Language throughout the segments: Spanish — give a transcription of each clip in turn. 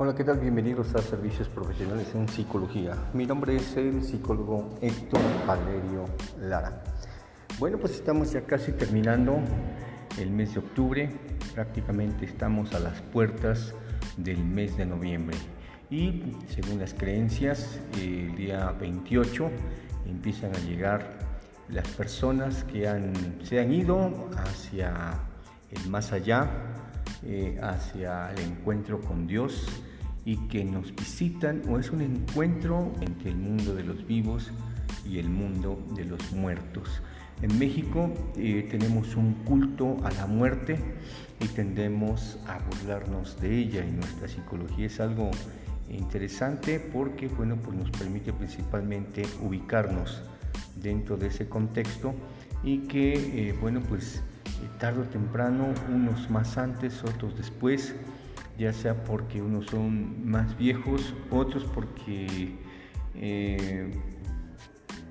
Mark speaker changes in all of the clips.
Speaker 1: Hola, ¿qué tal? Bienvenidos a Servicios Profesionales en Psicología. Mi nombre es el psicólogo Héctor Valerio Lara. Bueno, pues estamos ya casi terminando el mes de octubre. Prácticamente estamos a las puertas del mes de noviembre. Y según las creencias, el día 28 empiezan a llegar las personas que han, se han ido hacia el más allá, eh, hacia el encuentro con Dios y que nos visitan o es un encuentro entre el mundo de los vivos y el mundo de los muertos. En México eh, tenemos un culto a la muerte y tendemos a burlarnos de ella y nuestra psicología es algo interesante porque bueno, pues nos permite principalmente ubicarnos dentro de ese contexto y que eh, bueno pues tarde o temprano, unos más antes, otros después, ya sea porque unos son más viejos, otros porque eh,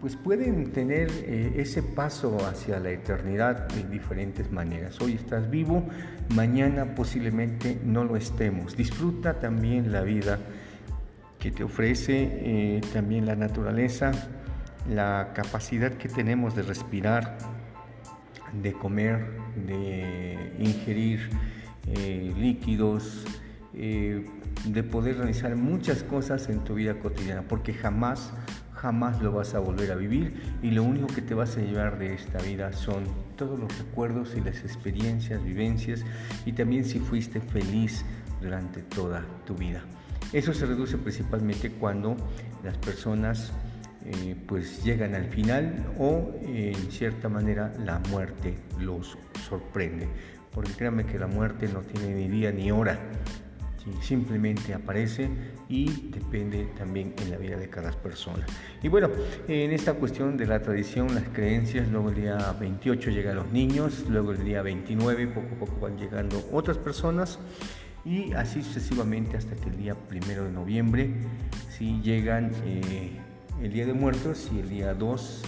Speaker 1: pues pueden tener eh, ese paso hacia la eternidad de diferentes maneras. Hoy estás vivo, mañana posiblemente no lo estemos. Disfruta también la vida que te ofrece eh, también la naturaleza, la capacidad que tenemos de respirar, de comer, de ingerir eh, líquidos, eh, de poder realizar muchas cosas en tu vida cotidiana, porque jamás, jamás lo vas a volver a vivir y lo único que te vas a llevar de esta vida son todos los recuerdos y las experiencias, vivencias y también si fuiste feliz durante toda tu vida. Eso se reduce principalmente cuando las personas eh, pues llegan al final o en cierta manera la muerte los sorprende. Porque créanme que la muerte no tiene ni día ni hora, simplemente aparece y depende también en la vida de cada persona. Y bueno, en esta cuestión de la tradición, las creencias, luego el día 28 llegan los niños, luego el día 29 poco a poco van llegando otras personas y así sucesivamente hasta que el día primero de noviembre si llegan eh, el Día de Muertos y el día 2,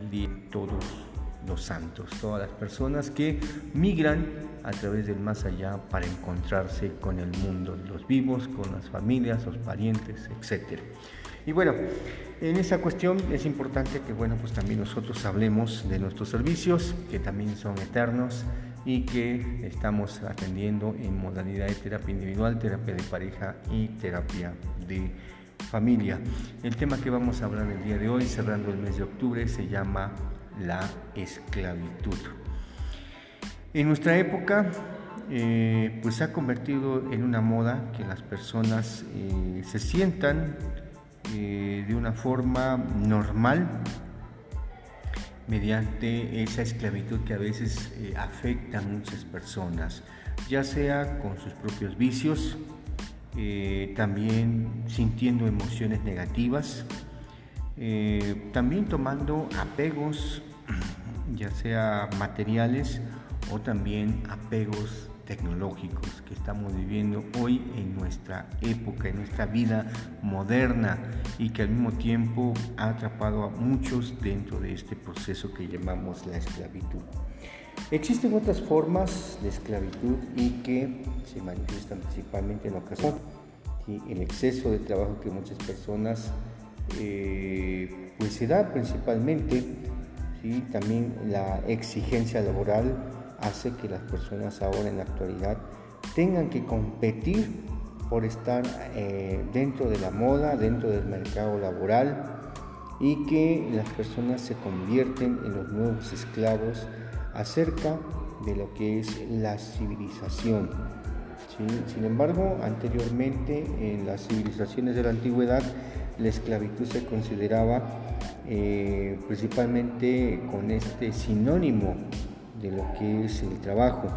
Speaker 1: el Día de Todos los Santos, todas las personas que migran a través del más allá para encontrarse con el mundo los vivos, con las familias, los parientes, etc. Y bueno, en esa cuestión es importante que bueno, pues también nosotros hablemos de nuestros servicios, que también son eternos y que estamos atendiendo en modalidad de terapia individual, terapia de pareja y terapia de familia. El tema que vamos a hablar el día de hoy, cerrando el mes de octubre, se llama la esclavitud. En nuestra época, eh, pues se ha convertido en una moda que las personas eh, se sientan eh, de una forma normal mediante esa esclavitud que a veces afecta a muchas personas, ya sea con sus propios vicios, también sintiendo emociones negativas, eh, también tomando apegos, ya sea materiales o también apegos tecnológicos que estamos viviendo hoy en nuestra época, en nuestra vida moderna y que al mismo tiempo ha atrapado a muchos dentro de este proceso que llamamos la esclavitud. Existen otras formas de esclavitud y que se manifiestan principalmente en ocasión y el exceso de trabajo que muchas personas eh, pues se da principalmente ¿sí? también la exigencia laboral hace que las personas ahora en la actualidad tengan que competir por estar eh, dentro de la moda, dentro del mercado laboral y que las personas se convierten en los nuevos esclavos acerca de lo que es la civilización. Sin embargo, anteriormente en las civilizaciones de la antigüedad la esclavitud se consideraba eh, principalmente con este sinónimo de lo que es el trabajo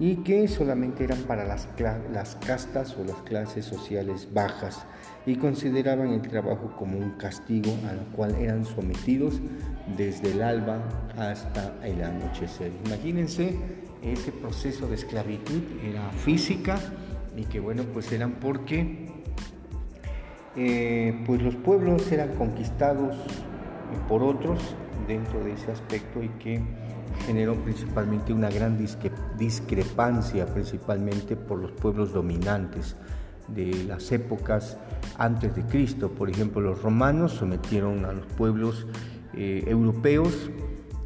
Speaker 1: y que solamente eran para las, las castas o las clases sociales bajas y consideraban el trabajo como un castigo al cual eran sometidos desde el alba hasta el anochecer. Imagínense ese proceso de esclavitud era física y que bueno pues eran porque eh, pues los pueblos eran conquistados por otros dentro de ese aspecto y que generó principalmente una gran discrepancia principalmente por los pueblos dominantes de las épocas antes de Cristo. Por ejemplo, los romanos sometieron a los pueblos eh, europeos,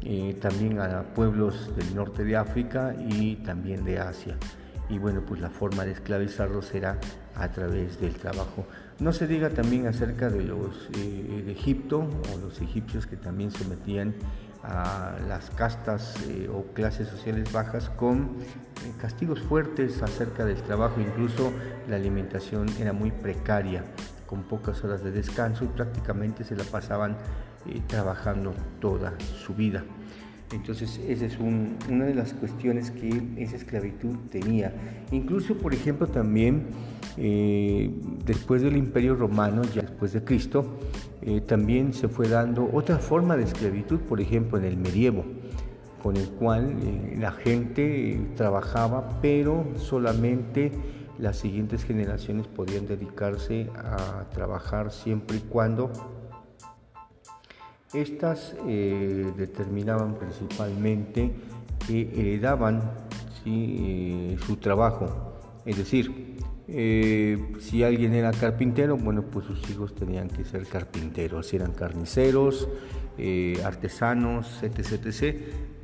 Speaker 1: eh, también a pueblos del norte de África y también de Asia. Y bueno, pues la forma de esclavizarlos era a través del trabajo. No se diga también acerca de los eh, de Egipto o los egipcios que también sometían a las castas eh, o clases sociales bajas con eh, castigos fuertes acerca del trabajo, incluso la alimentación era muy precaria, con pocas horas de descanso y prácticamente se la pasaban trabajando toda su vida. Entonces, esa es una de las cuestiones que esa esclavitud tenía. Incluso, por ejemplo, también después del Imperio Romano, ya después de Cristo, eh, también se fue dando otra forma de esclavitud, por ejemplo en el medievo, con el cual eh, la gente eh, trabajaba, pero solamente las siguientes generaciones podían dedicarse a trabajar siempre y cuando estas determinaban principalmente que heredaban su trabajo, es decir, eh, si alguien era carpintero, bueno, pues sus hijos tenían que ser carpinteros. Si eran carniceros, eh, artesanos, etc, etc,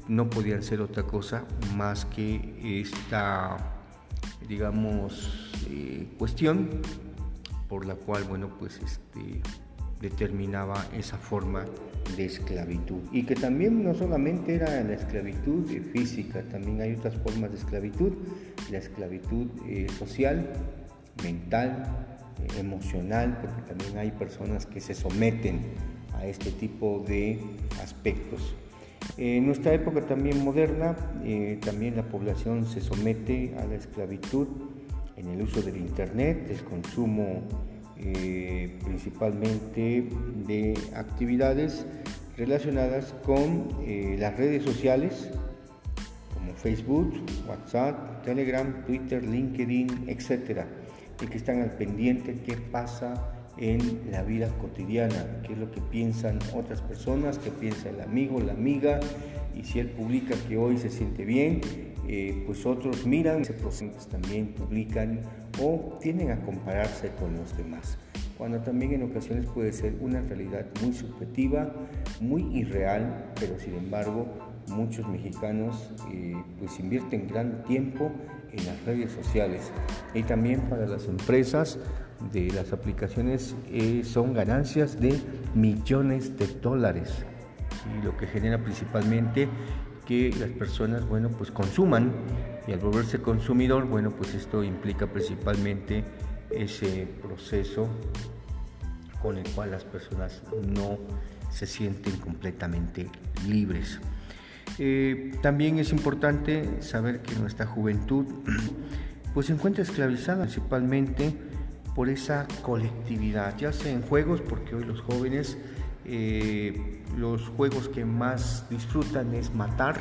Speaker 1: no podían ser otra cosa más que esta, digamos, eh, cuestión por la cual, bueno, pues este, determinaba esa forma de esclavitud. Y que también no solamente era la esclavitud física, también hay otras formas de esclavitud, la esclavitud eh, social, mental, eh, emocional, porque también hay personas que se someten a este tipo de aspectos. En nuestra época también moderna, eh, también la población se somete a la esclavitud en el uso del Internet, el consumo eh, principalmente de actividades relacionadas con eh, las redes sociales como Facebook, WhatsApp, Telegram, Twitter, LinkedIn, etcétera, y que están al pendiente qué pasa en la vida cotidiana, qué es lo que piensan otras personas, qué piensa el amigo, la amiga, y si él publica que hoy se siente bien, eh, pues otros miran, ese proceso también publican o tienden a compararse con los demás, cuando también en ocasiones puede ser una realidad muy subjetiva, muy irreal, pero sin embargo muchos mexicanos eh, pues invierten gran tiempo en las redes sociales. Y también para las empresas de las aplicaciones eh, son ganancias de millones de dólares y lo que genera principalmente que las personas, bueno, pues consuman y al volverse consumidor, bueno, pues esto implica principalmente ese proceso con el cual las personas no se sienten completamente libres. Eh, también es importante saber que nuestra juventud pues se encuentra esclavizada principalmente por esa colectividad, ya sea en juegos, porque hoy los jóvenes eh, los juegos que más disfrutan es matar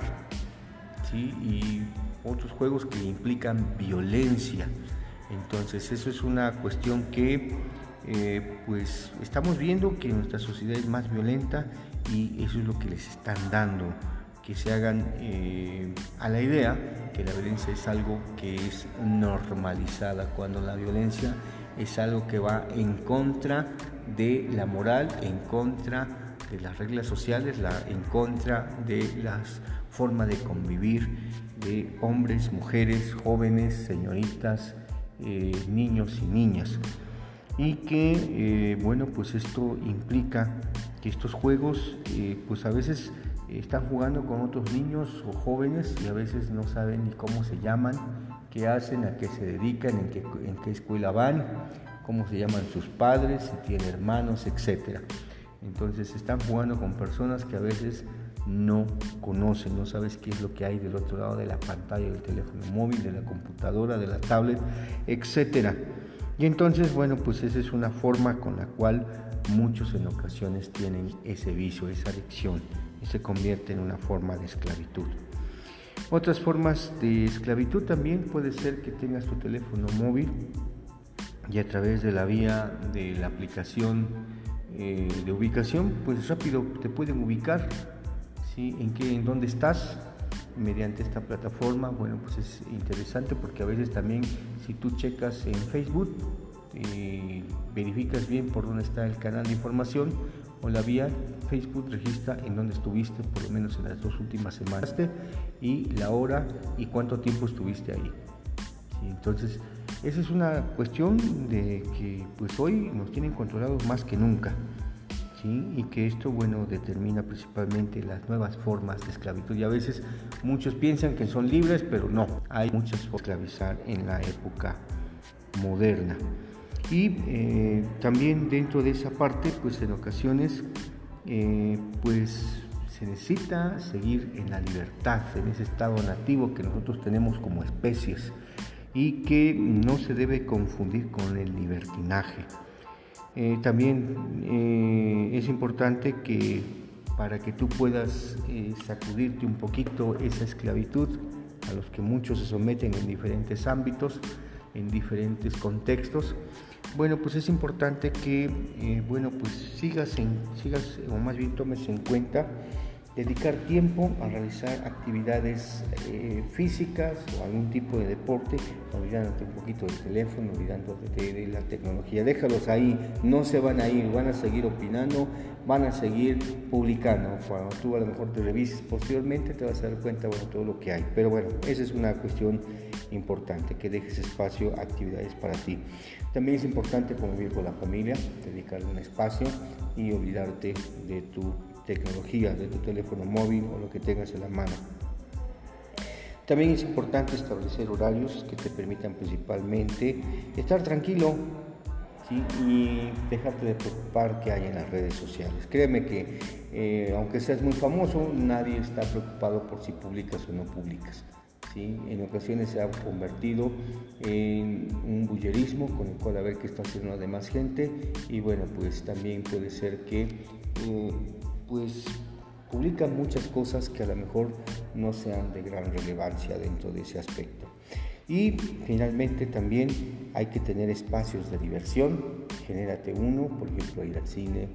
Speaker 1: y otros juegos que implican violencia. Entonces eso es una cuestión que eh, pues estamos viendo que nuestra sociedad es más violenta y eso es lo que les están dando, que se hagan eh, a la idea que la violencia es algo que es normalizada, cuando la violencia es algo que va en contra de la moral, en contra de las reglas sociales, en contra de las formas de convivir de hombres, mujeres, jóvenes, señoritas, eh, niños y niñas. Y que, eh, bueno, pues esto implica que estos juegos, eh, pues a veces están jugando con otros niños o jóvenes y a veces no saben ni cómo se llaman, qué hacen, a qué se dedican, en qué, escuela van, cómo se llaman sus padres, si tienen hermanos, etc. Entonces están jugando con personas que a veces no conocen, no sabes qué es lo que hay del otro lado de la pantalla del teléfono móvil, de la computadora, de la tablet, etc. Y entonces, bueno, pues esa es una forma con la cual muchos en ocasiones tienen ese vicio, esa adicción, y se convierte en una forma de esclavitud. Otras formas de esclavitud también puede ser que tengas tu teléfono móvil y a través de la vía de la aplicación eh, de ubicación, pues rápido te pueden ubicar ¿sí? en, qué, en dónde estás mediante esta plataforma, bueno, pues es interesante porque a veces también si tú checas en Facebook, y verificas bien por dónde está el canal de información o la vía Facebook registra en dónde estuviste por lo menos en las dos últimas semanas y la hora y cuánto tiempo estuviste ahí. Entonces, esa es una cuestión de que pues hoy nos tienen controlados más que nunca. y que esto bueno determina principalmente las nuevas formas de esclavitud y a veces muchos piensan que son libres pero no hay muchas formas de esclavizar en la época moderna y eh, también dentro de esa parte pues en ocasiones eh, pues se necesita seguir en la libertad en ese estado nativo que nosotros tenemos como especies y que no se debe confundir con el libertinaje. Eh, también es importante que para que tú puedas sacudirte un poquito esa esclavitud a los que muchos se someten en diferentes ámbitos, en diferentes contextos, bueno, pues es importante que, bueno, pues sigas, en, sigas, o más bien tomes en cuenta dedicar tiempo a realizar actividades eh, físicas o algún tipo de deporte, olvidándote un poquito del teléfono, olvidándote de, la tecnología. Déjalos ahí, no se van a ir, van a seguir opinando, van a seguir publicando. Cuando tú a lo mejor te revises posteriormente te vas a dar cuenta de todo lo que hay. Pero bueno, esa es una cuestión importante, que dejes espacio actividades para ti. También es importante convivir con la familia, dedicarle un espacio y olvidarte de tu tecnología, de tu teléfono móvil o lo que tengas en la mano. También es importante establecer horarios que te permitan principalmente estar tranquilo y dejarte de preocupar que hay en las redes sociales. Créeme que eh, aunque seas muy famoso, nadie está preocupado por si publicas o no publicas. ¿sí? En ocasiones se ha convertido en un bullerismo con el cual a ver qué está haciendo la demás gente y bueno, pues también puede ser que... Eh, pues publican muchas cosas que a lo mejor no sean de gran relevancia dentro de ese aspecto. Y finalmente también hay que tener espacios de diversión, genérate uno, por ejemplo ir al cine,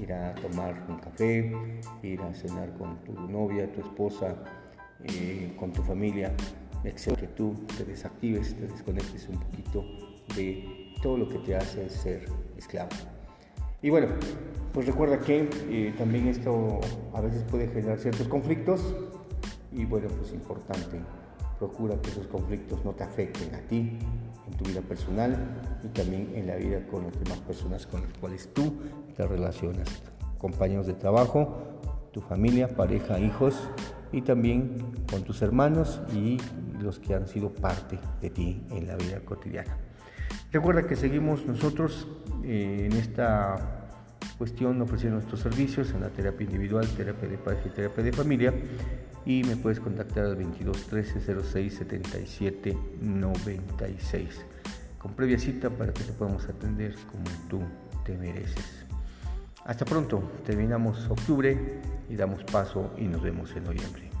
Speaker 1: ir a tomar un café, ir a cenar con tu novia, tu esposa, eh, con tu familia, etc. Que tú te desactives, te desconectes un poquito de todo lo que te hace ser esclavo. Y bueno, pues recuerda que eh, también esto a veces puede generar ciertos conflictos y bueno, pues importante, procura que esos conflictos no te afecten a ti, en tu vida personal y también en la vida con las demás personas con las cuales tú te relacionas, compañeros de trabajo, tu familia, pareja, hijos y también con tus hermanos y los que han sido parte de ti en la vida cotidiana. Recuerda que seguimos nosotros en esta cuestión ofreciendo nuestros servicios en la terapia individual, terapia de pareja y terapia de familia y me puedes contactar al 22 13 06 77 96 con previa cita para que te podamos atender como tú te mereces. Hasta pronto, terminamos octubre y damos paso y nos vemos en noviembre.